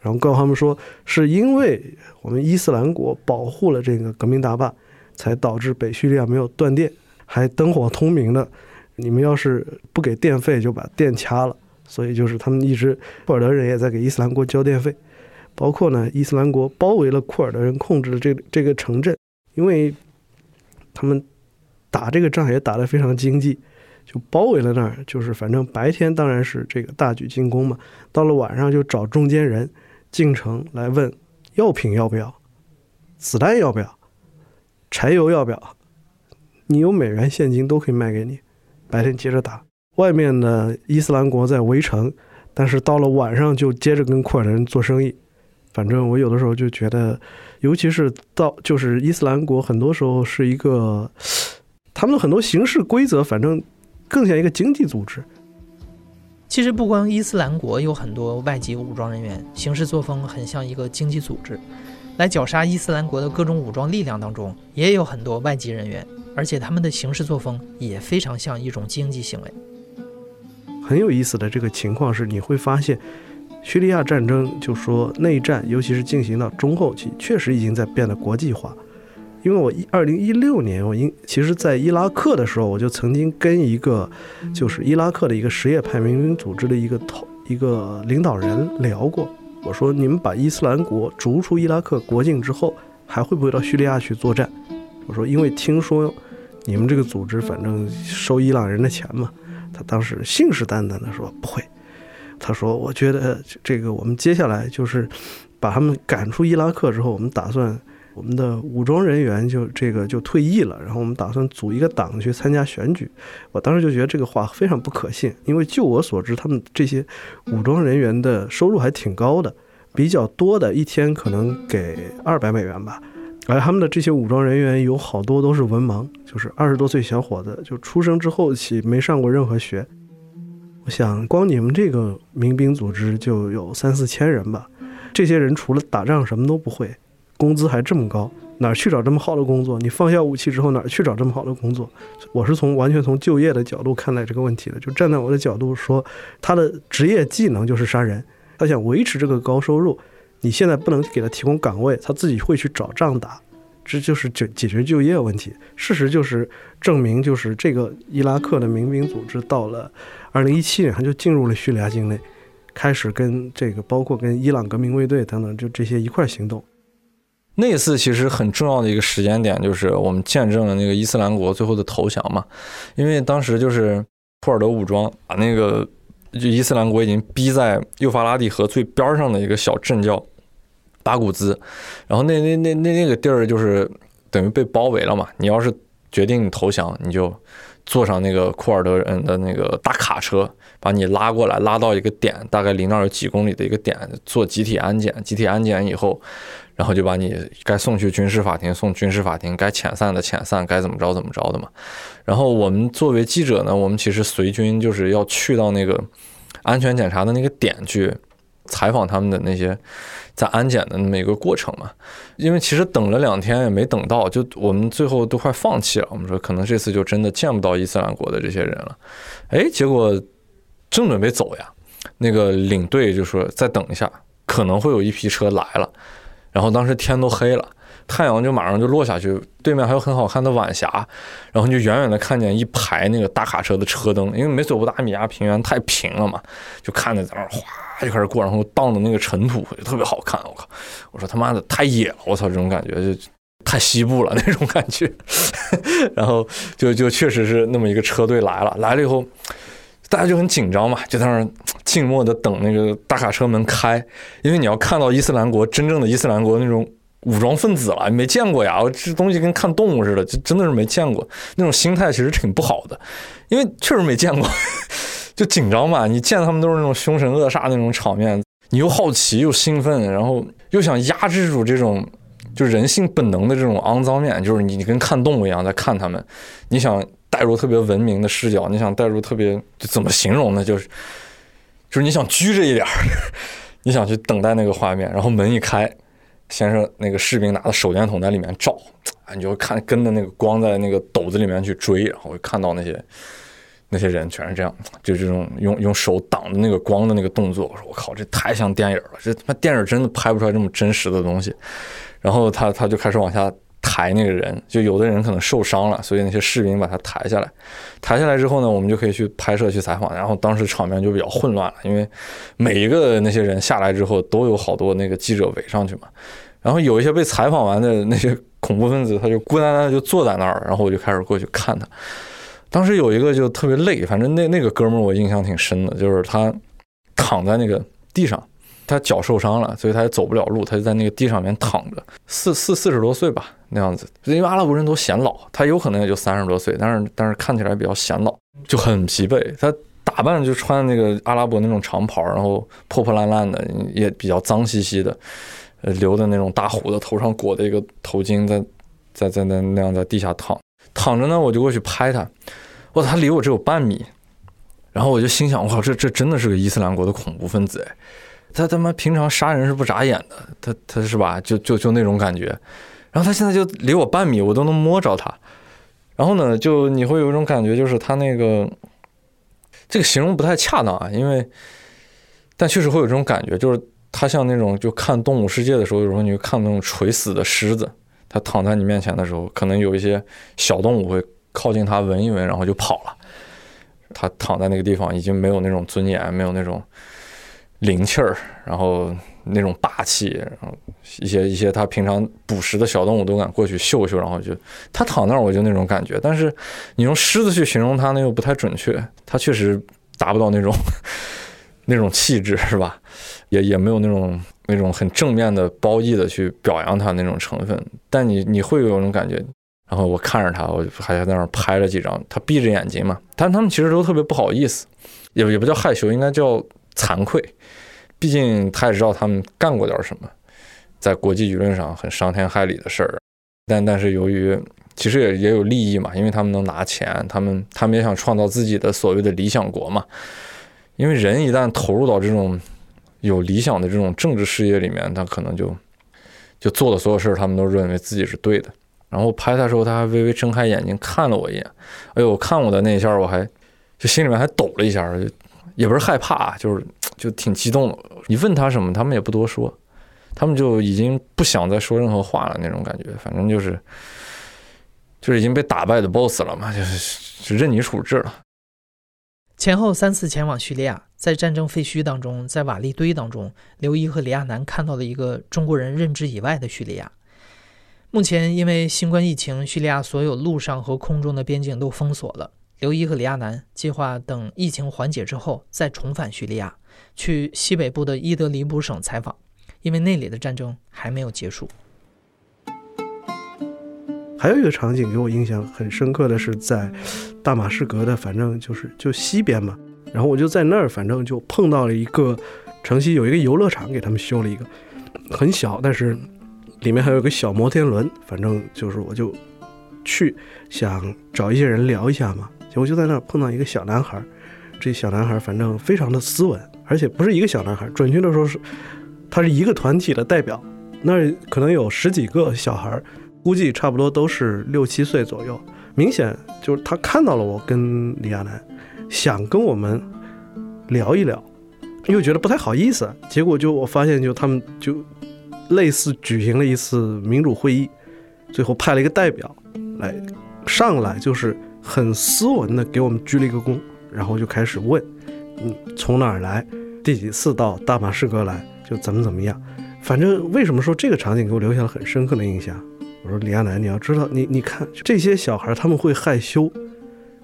Speaker 2: 然后告诉他们说，是因为我们伊斯兰国保护了这个革命大坝，才导致北叙利亚没有断电，还灯火通明的。你们要是不给电费，就把电掐了。所以就是他们一直库尔德人也在给伊斯兰国交电费，包括呢，伊斯兰国包围了库尔德人控制的这这个城镇，因为他们打这个仗也打得非常经济，就包围了那儿。就是反正白天当然是这个大举进攻嘛，到了晚上就找中间人进城来问药品要不要，子弹要不要，柴油要不要，你有美元现金都可以卖给你。白天接着打，外面的伊斯兰国在围城，但是到了晚上就接着跟库尔德人做生意。反正我有的时候就觉得，尤其是到就是伊斯兰国，很多时候是一个他们的很多形式规则，反正更像一个经济组织。
Speaker 1: 其实不光伊斯兰国有很多外籍武装人员，行事作风很像一个经济组织。来绞杀伊斯兰国的各种武装力量当中，也有很多外籍人员，而且他们的行事作风也非常像一种经济行为。
Speaker 2: 很有意思的这个情况是，你会发现。叙利亚战争，就说内战，尤其是进行到中后期，确实已经在变得国际化。因为我一二零一六年，我因其实在伊拉克的时候，我就曾经跟一个就是伊拉克的一个什叶派民兵组织的一个头一个领导人聊过。我说：“你们把伊斯兰国逐出伊拉克国境之后，还会不会到叙利亚去作战？”我说：“因为听说你们这个组织反正收伊朗人的钱嘛。”他当时信誓旦旦地说：“不会。”他说：“我觉得这个，我们接下来就是把他们赶出伊拉克之后，我们打算我们的武装人员就这个就退役了，然后我们打算组一个党去参加选举。”我当时就觉得这个话非常不可信，因为就我所知，他们这些武装人员的收入还挺高的，比较多的一天可能给二百美元吧。而他们的这些武装人员有好多都是文盲，就是二十多岁小伙子，就出生之后起没上过任何学。我想，光你们这个民兵组织就有三四千人吧？这些人除了打仗什么都不会，工资还这么高，哪儿去找这么好的工作？你放下武器之后，哪儿去找这么好的工作？我是从完全从就业的角度看待这个问题的。就站在我的角度说，他的职业技能就是杀人，他想维持这个高收入，你现在不能给他提供岗位，他自己会去找仗打，这就是解解决就业问题。事实就是证明，就是这个伊拉克的民兵组织到了。二零一七年，他就进入了叙利亚境内，开始跟这个包括跟伊朗革命卫队等等，就这些一块行动。
Speaker 3: 那次其实很重要的一个时间点，就是我们见证了那个伊斯兰国最后的投降嘛。因为当时就是库尔德武装把那个就伊斯兰国已经逼在幼发拉底河最边上的一个小镇叫巴古兹，然后那那那那那个地儿就是等于被包围了嘛。你要是决定投降，你就。坐上那个库尔德人的那个大卡车，把你拉过来，拉到一个点，大概离那儿有几公里的一个点，做集体安检。集体安检以后，然后就把你该送去军事法庭送军事法庭，该遣散的遣散，该怎么着怎么着的嘛。然后我们作为记者呢，我们其实随军就是要去到那个安全检查的那个点去。采访他们的那些在安检的那么一个过程嘛，因为其实等了两天也没等到，就我们最后都快放弃了。我们说可能这次就真的见不到伊斯兰国的这些人了。哎，结果正准备走呀，那个领队就说再等一下，可能会有一批车来了。然后当时天都黑了。太阳就马上就落下去，对面还有很好看的晚霞，然后就远远的看见一排那个大卡车的车灯，因为美索不达米亚平原太平了嘛，就看着在那哗就开始过，然后荡的那个尘土就特别好看。我靠，我说他妈的太野了，我操，这种感觉就太西部了那种感觉。然后就就确实是那么一个车队来了，来了以后大家就很紧张嘛，就在那儿静默的等那个大卡车门开，因为你要看到伊斯兰国真正的伊斯兰国那种。武装分子了，没见过呀！这东西跟看动物似的，就真的是没见过。那种心态其实挺不好的，因为确实没见过，就紧张嘛。你见他们都是那种凶神恶煞那种场面，你又好奇又兴奋，然后又想压制住这种就人性本能的这种肮脏面，就是你你跟看动物一样在看他们。你想带入特别文明的视角，你想带入特别就怎么形容呢？就是就是你想拘着一点儿，你想去等待那个画面，然后门一开。先是那个士兵拿着手电筒在里面照，啊，你就看跟着那个光在那个斗子里面去追，然后看到那些那些人全是这样，就这种用用手挡着那个光的那个动作。我说我靠，这太像电影了，这他妈电影真的拍不出来这么真实的东西。然后他他就开始往下抬那个人，就有的人可能受伤了，所以那些士兵把他抬下来。抬下来之后呢，我们就可以去拍摄去采访。然后当时场面就比较混乱了，因为每一个那些人下来之后都有好多那个记者围上去嘛。然后有一些被采访完的那些恐怖分子，他就孤单单的就坐在那儿，然后我就开始过去看他。当时有一个就特别累，反正那那个哥们儿我印象挺深的，就是他躺在那个地上，他脚受伤了，所以他也走不了路，他就在那个地上面躺着，四四四十多岁吧那样子，因为阿拉伯人都显老，他有可能也就三十多岁，但是但是看起来比较显老，就很疲惫。他打扮就穿那个阿拉伯那种长袍，然后破破烂烂的，也比较脏兮兮的，呃，留的那种大胡子，头上裹的一个头巾，在在在那那样在地下躺躺着呢，我就过去拍他。哇，他离我只有半米，然后我就心想，哇，这这真的是个伊斯兰国的恐怖分子哎！他他妈平常杀人是不眨眼的，他他是吧？就就就那种感觉。然后他现在就离我半米，我都能摸着他。然后呢，就你会有一种感觉，就是他那个这个形容不太恰当啊，因为但确实会有这种感觉，就是他像那种就看《动物世界》的时候，有时候你会看那种垂死的狮子，他躺在你面前的时候，可能有一些小动物会。靠近他闻一闻，然后就跑了。他躺在那个地方，已经没有那种尊严，没有那种灵气儿，然后那种霸气，然后一些一些他平常捕食的小动物都敢过去嗅嗅，然后就他躺那儿，我就那种感觉。但是你用狮子去形容他，那又不太准确。他确实达不到那种 那种气质，是吧？也也没有那种那种很正面的褒义的去表扬他那种成分。但你你会有种感觉。然后我看着他，我还在那儿拍了几张。他闭着眼睛嘛，但他们其实都特别不好意思，也也不叫害羞，应该叫惭愧。毕竟他也知道他们干过点什么，在国际舆论上很伤天害理的事儿。但但是由于其实也也有利益嘛，因为他们能拿钱，他们他们也想创造自己的所谓的理想国嘛。因为人一旦投入到这种有理想的这种政治事业里面，他可能就就做的所有事儿，他们都认为自己是对的。然后拍他时候，他还微微睁开眼睛看了我一眼。哎呦，看我的那一下，我还就心里面还抖了一下，也不是害怕，就是就挺激动的。你问他什么，他们也不多说，他们就已经不想再说任何话了那种感觉。反正就是就是已经被打败的 boss 了嘛，就是任你处置了。
Speaker 1: 前后三次前往叙利亚，在战争废墟当中，在瓦砾堆当中，刘一和李亚男看到了一个中国人认知以外的叙利亚。目前，因为新冠疫情，叙利亚所有陆上和空中的边境都封锁了。刘一和李亚男计划等疫情缓解之后再重返叙利亚，去西北部的伊德里卜省采访，因为那里的战争还没有结束。
Speaker 2: 还有一个场景给我印象很深刻的是在大马士革的，反正就是就西边嘛，然后我就在那儿，反正就碰到了一个城西有一个游乐场，给他们修了一个很小，但是。里面还有个小摩天轮，反正就是我就去想找一些人聊一下嘛，结果就在那儿碰到一个小男孩，这小男孩反正非常的斯文，而且不是一个小男孩，准确的说是他是一个团体的代表，那可能有十几个小孩，估计差不多都是六七岁左右，明显就是他看到了我跟李亚男，想跟我们聊一聊，又觉得不太好意思，结果就我发现就他们就。类似举行了一次民主会议，最后派了一个代表来上来，就是很斯文的给我们鞠了一个躬，然后就开始问：“嗯从哪儿来？第几次到大马士革来？就怎么怎么样？”反正为什么说这个场景给我留下了很深刻的印象？我说李亚男，你要知道，你你看这些小孩他们会害羞，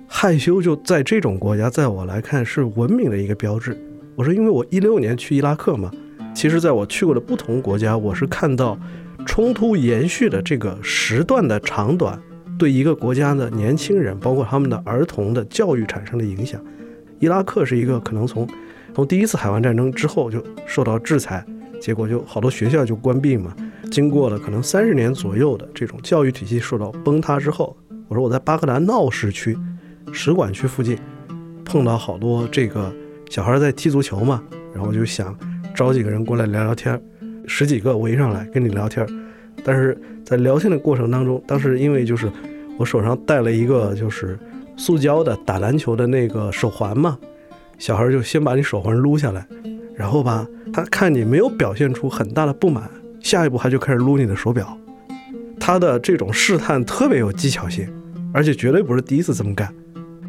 Speaker 2: 害羞就在这种国家，在我来看是文明的一个标志。我说，因为我一六年去伊拉克嘛。其实，在我去过的不同国家，我是看到冲突延续的这个时段的长短，对一个国家的年轻人，包括他们的儿童的教育产生的影响。伊拉克是一个可能从从第一次海湾战争之后就受到制裁，结果就好多学校就关闭嘛。经过了可能三十年左右的这种教育体系受到崩塌之后，我说我在巴格达闹市区使馆区附近碰到好多这个小孩在踢足球嘛，然后就想。找几个人过来聊聊天，十几个围上来跟你聊天，但是在聊天的过程当中，当时因为就是我手上戴了一个就是塑胶的打篮球的那个手环嘛，小孩就先把你手环撸下来，然后吧，他看你没有表现出很大的不满，下一步他就开始撸你的手表，他的这种试探特别有技巧性，而且绝对不是第一次这么干。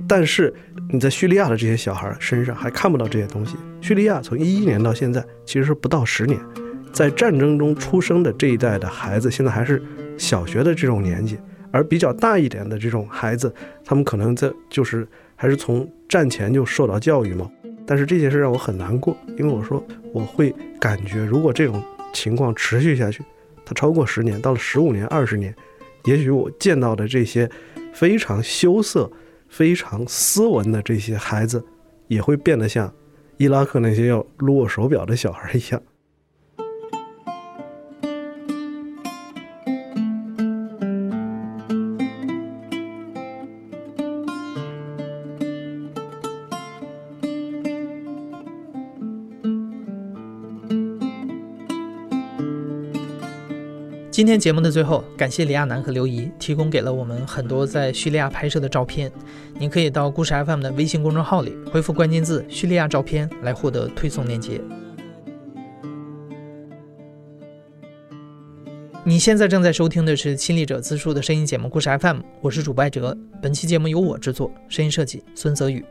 Speaker 2: 但是你在叙利亚的这些小孩身上还看不到这些东西。叙利亚从一一年到现在其实是不到十年，在战争中出生的这一代的孩子，现在还是小学的这种年纪，而比较大一点的这种孩子，他们可能在就是还是从战前就受到教育吗。但是这件事让我很难过，因为我说我会感觉，如果这种情况持续下去，它超过十年，到了十五年、二十年，也许我见到的这些非常羞涩、非常斯文的这些孩子，也会变得像伊拉克那些要撸我手表的小孩一样。
Speaker 1: 今天节目的最后，感谢李亚男和刘怡提供给了我们很多在叙利亚拍摄的照片。您可以到故事 FM 的微信公众号里回复关键字“叙利亚照片”来获得推送链接。你现在正在收听的是亲历者自述的声音节目《故事 FM》，我是主播哲。本期节目由我制作，声音设计孙泽宇。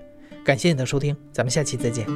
Speaker 1: 感谢你的收听，咱们下期再见。